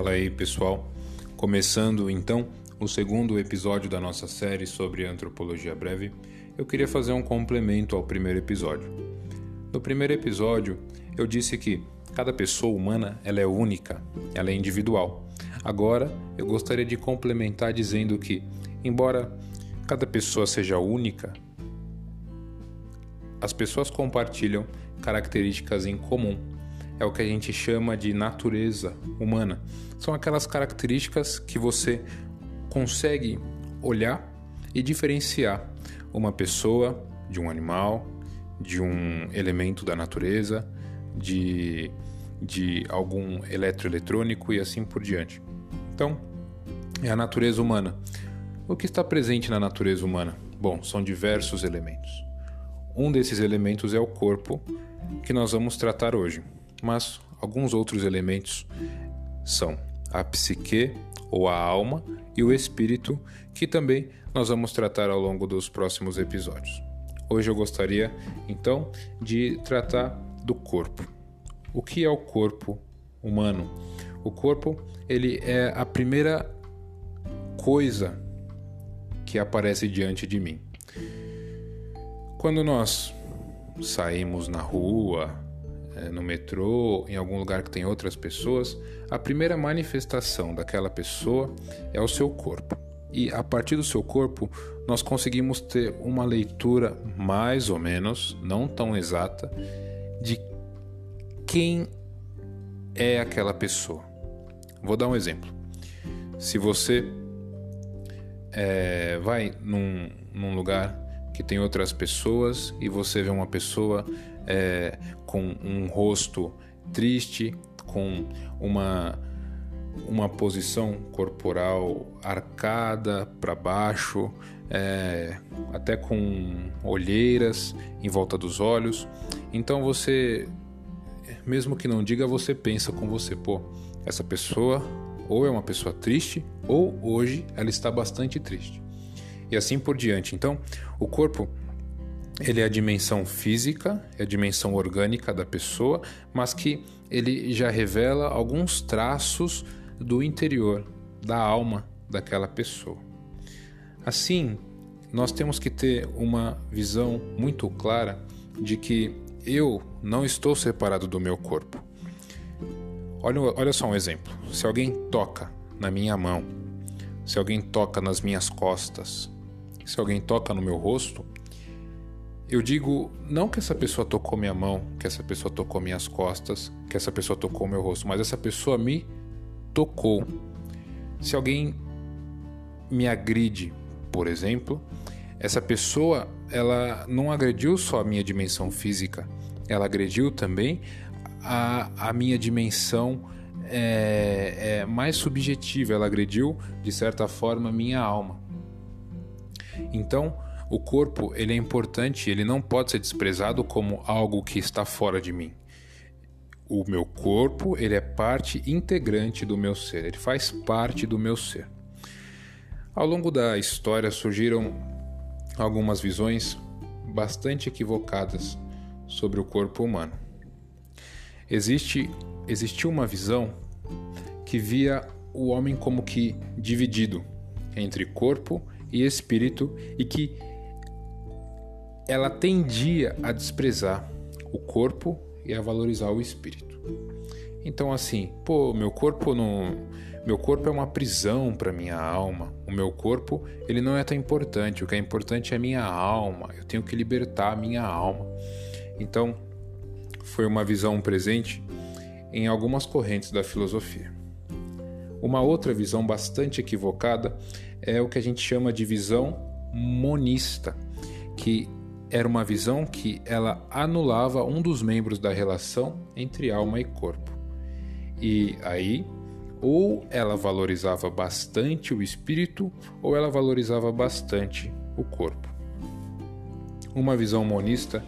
Fala aí, pessoal. Começando então o segundo episódio da nossa série sobre antropologia breve, eu queria fazer um complemento ao primeiro episódio. No primeiro episódio, eu disse que cada pessoa humana ela é única, ela é individual. Agora, eu gostaria de complementar dizendo que, embora cada pessoa seja única, as pessoas compartilham características em comum é o que a gente chama de natureza humana. São aquelas características que você consegue olhar e diferenciar uma pessoa de um animal, de um elemento da natureza, de, de algum eletroeletrônico e assim por diante. Então, é a natureza humana. O que está presente na natureza humana? Bom, são diversos elementos. Um desses elementos é o corpo, que nós vamos tratar hoje mas alguns outros elementos são a psique ou a alma e o espírito, que também nós vamos tratar ao longo dos próximos episódios. Hoje eu gostaria então de tratar do corpo. O que é o corpo humano? O corpo, ele é a primeira coisa que aparece diante de mim. Quando nós saímos na rua, no metrô, em algum lugar que tem outras pessoas, a primeira manifestação daquela pessoa é o seu corpo. E a partir do seu corpo, nós conseguimos ter uma leitura mais ou menos, não tão exata, de quem é aquela pessoa. Vou dar um exemplo. Se você é, vai num, num lugar que tem outras pessoas e você vê uma pessoa é, com um rosto triste, com uma, uma posição corporal arcada para baixo, é, até com olheiras em volta dos olhos. Então você, mesmo que não diga, você pensa com você, pô, essa pessoa ou é uma pessoa triste ou hoje ela está bastante triste. E assim por diante. Então, o corpo ele é a dimensão física, é a dimensão orgânica da pessoa, mas que ele já revela alguns traços do interior, da alma daquela pessoa. Assim, nós temos que ter uma visão muito clara de que eu não estou separado do meu corpo. Olha, olha só um exemplo: se alguém toca na minha mão, se alguém toca nas minhas costas, se alguém toca no meu rosto, eu digo não que essa pessoa tocou minha mão, que essa pessoa tocou minhas costas, que essa pessoa tocou meu rosto, mas essa pessoa me tocou. Se alguém me agride, por exemplo, essa pessoa ela não agrediu só a minha dimensão física, ela agrediu também a, a minha dimensão é, é, mais subjetiva, ela agrediu de certa forma a minha alma. Então, o corpo ele é importante, ele não pode ser desprezado como algo que está fora de mim. O meu corpo ele é parte integrante do meu ser, ele faz parte do meu ser. Ao longo da história surgiram algumas visões bastante equivocadas sobre o corpo humano. Existe existiu uma visão que via o homem como que dividido entre corpo e espírito e que ela tendia a desprezar o corpo e a valorizar o espírito. Então assim, pô, meu corpo não, meu corpo é uma prisão para minha alma. O meu corpo, ele não é tão importante. O que é importante é a minha alma. Eu tenho que libertar a minha alma. Então, foi uma visão presente em algumas correntes da filosofia. Uma outra visão bastante equivocada é o que a gente chama de visão monista, que era uma visão que ela anulava um dos membros da relação entre alma e corpo. E aí, ou ela valorizava bastante o espírito, ou ela valorizava bastante o corpo. Uma visão monista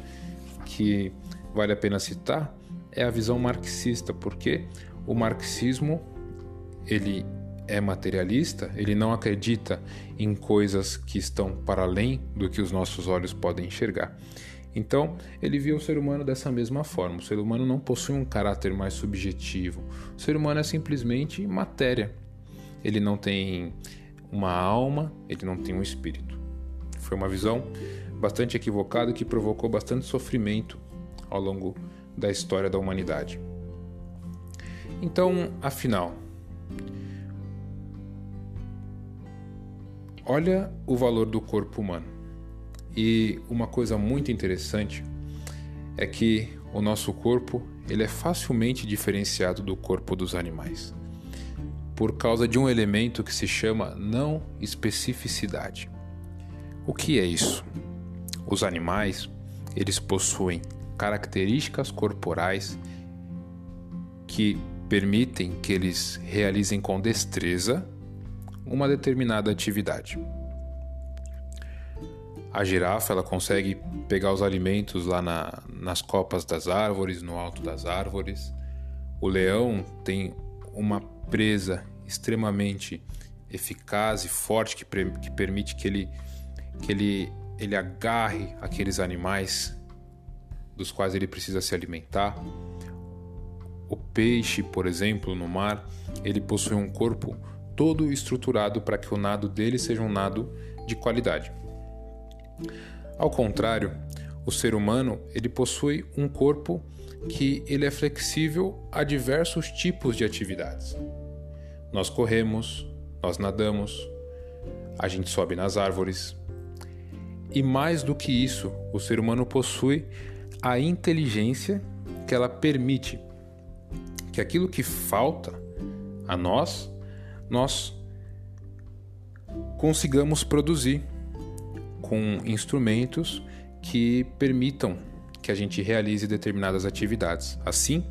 que vale a pena citar é a visão marxista, porque o marxismo ele é materialista, ele não acredita em coisas que estão para além do que os nossos olhos podem enxergar. Então, ele via o ser humano dessa mesma forma. O ser humano não possui um caráter mais subjetivo. O ser humano é simplesmente matéria. Ele não tem uma alma, ele não tem um espírito. Foi uma visão bastante equivocada que provocou bastante sofrimento ao longo da história da humanidade. Então, afinal, olha o valor do corpo humano. E uma coisa muito interessante é que o nosso corpo ele é facilmente diferenciado do corpo dos animais por causa de um elemento que se chama não especificidade. O que é isso? Os animais, eles possuem características corporais que permitem que eles realizem com destreza uma determinada atividade. A girafa ela consegue pegar os alimentos lá na, nas copas das árvores, no alto das árvores. O leão tem uma presa extremamente eficaz e forte que, que permite que ele, que ele, ele agarre aqueles animais dos quais ele precisa se alimentar. O peixe, por exemplo, no mar, ele possui um corpo todo estruturado para que o nado dele seja um nado de qualidade. Ao contrário, o ser humano ele possui um corpo que ele é flexível a diversos tipos de atividades. Nós corremos, nós nadamos, a gente sobe nas árvores. E mais do que isso, o ser humano possui a inteligência que ela permite que aquilo que falta a nós, nós consigamos produzir com instrumentos que permitam que a gente realize determinadas atividades. Assim,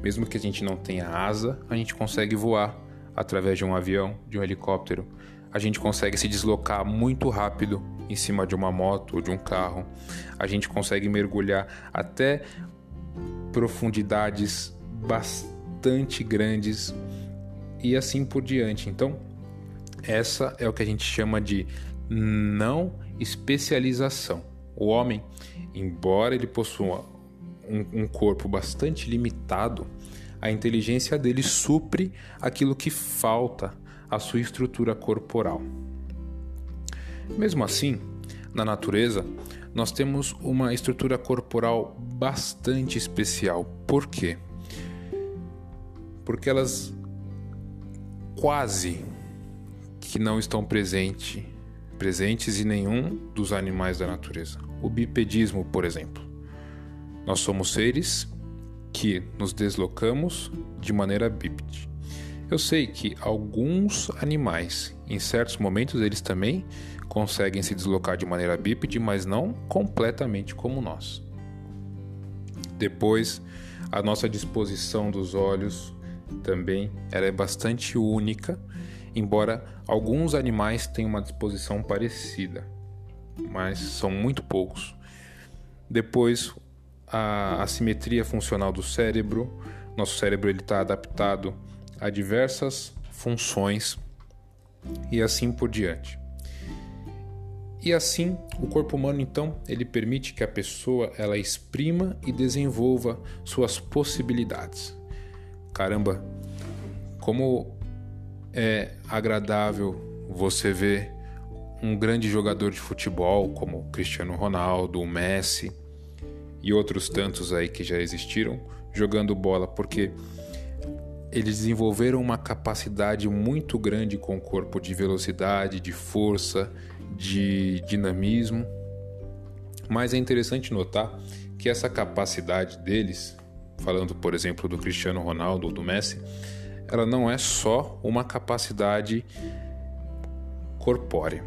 mesmo que a gente não tenha asa, a gente consegue voar através de um avião, de um helicóptero. A gente consegue se deslocar muito rápido em cima de uma moto ou de um carro. A gente consegue mergulhar até profundidades bastante grandes e assim por diante. Então, essa é o que a gente chama de não especialização. O homem, embora ele possua um, um corpo bastante limitado, a inteligência dele supre aquilo que falta à sua estrutura corporal. Mesmo assim, na natureza, nós temos uma estrutura corporal bastante especial. Por quê? Porque elas quase que não estão presente, presentes em nenhum dos animais da natureza. O bipedismo, por exemplo. Nós somos seres que nos deslocamos de maneira bípede. Eu sei que alguns animais, em certos momentos, eles também conseguem se deslocar de maneira bípede, mas não completamente como nós. Depois, a nossa disposição dos olhos também ela é bastante única, embora alguns animais tenham uma disposição parecida, mas são muito poucos. Depois, a, a simetria funcional do cérebro. Nosso cérebro está adaptado a diversas funções e assim por diante. E assim, o corpo humano então, ele permite que a pessoa ela exprima e desenvolva suas possibilidades. Caramba, como é agradável você ver um grande jogador de futebol como Cristiano Ronaldo, o Messi, e outros tantos aí que já existiram jogando bola, porque eles desenvolveram uma capacidade muito grande com o corpo de velocidade, de força, de dinamismo. Mas é interessante notar que essa capacidade deles, falando por exemplo do Cristiano Ronaldo ou do Messi, ela não é só uma capacidade corpórea.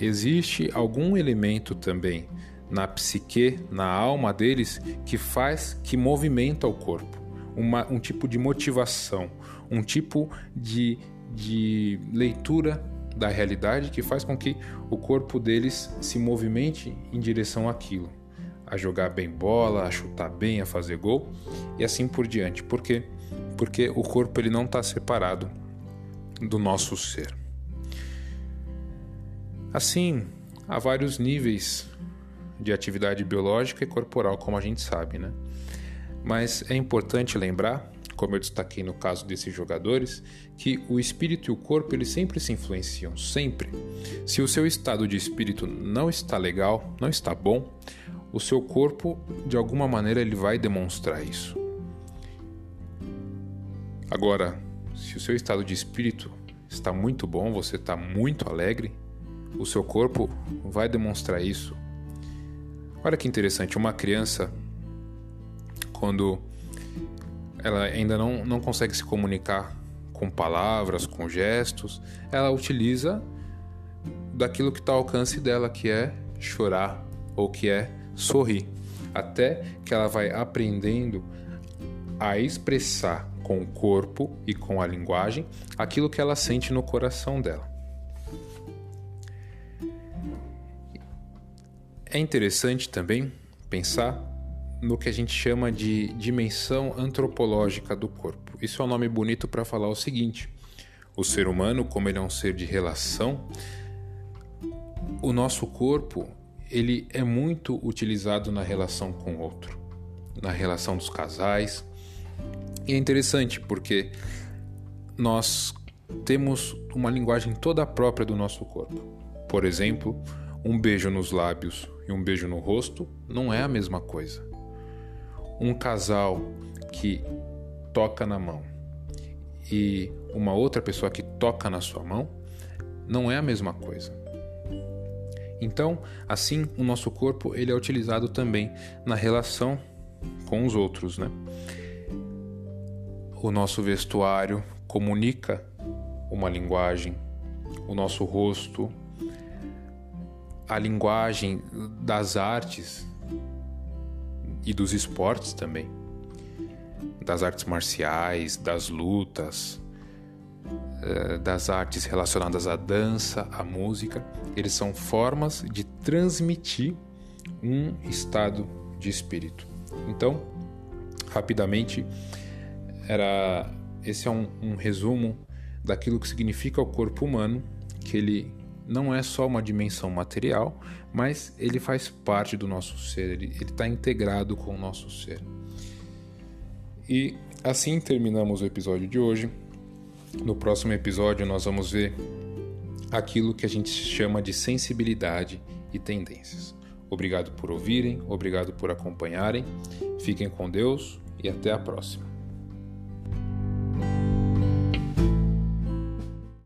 Existe algum elemento também na psique, na alma deles, que faz, que movimenta o corpo. Uma, um tipo de motivação, um tipo de, de leitura da realidade que faz com que o corpo deles se movimente em direção àquilo, a jogar bem bola, a chutar bem, a fazer gol e assim por diante. Por quê? Porque o corpo ele não está separado do nosso ser. Assim, há vários níveis de atividade biológica e corporal, como a gente sabe, né? Mas é importante lembrar, como eu destaquei no caso desses jogadores, que o espírito e o corpo eles sempre se influenciam, sempre. Se o seu estado de espírito não está legal, não está bom, o seu corpo de alguma maneira ele vai demonstrar isso. Agora, se o seu estado de espírito está muito bom, você está muito alegre, o seu corpo vai demonstrar isso. Olha que interessante, uma criança, quando ela ainda não, não consegue se comunicar com palavras, com gestos, ela utiliza daquilo que está ao alcance dela, que é chorar ou que é sorrir, até que ela vai aprendendo a expressar com o corpo e com a linguagem aquilo que ela sente no coração dela. É interessante também pensar no que a gente chama de dimensão antropológica do corpo. Isso é um nome bonito para falar o seguinte: o ser humano, como ele é um ser de relação, o nosso corpo ele é muito utilizado na relação com o outro, na relação dos casais. E é interessante porque nós temos uma linguagem toda própria do nosso corpo. Por exemplo, um beijo nos lábios e um beijo no rosto não é a mesma coisa. Um casal que toca na mão e uma outra pessoa que toca na sua mão não é a mesma coisa. Então, assim, o nosso corpo ele é utilizado também na relação com os outros, né? O nosso vestuário comunica uma linguagem, o nosso rosto a linguagem das artes e dos esportes também, das artes marciais, das lutas, eh, das artes relacionadas à dança, à música, eles são formas de transmitir um estado de espírito. Então, rapidamente, era esse é um, um resumo daquilo que significa o corpo humano, que ele não é só uma dimensão material, mas ele faz parte do nosso ser, ele está integrado com o nosso ser. E assim terminamos o episódio de hoje. No próximo episódio, nós vamos ver aquilo que a gente chama de sensibilidade e tendências. Obrigado por ouvirem, obrigado por acompanharem. Fiquem com Deus e até a próxima.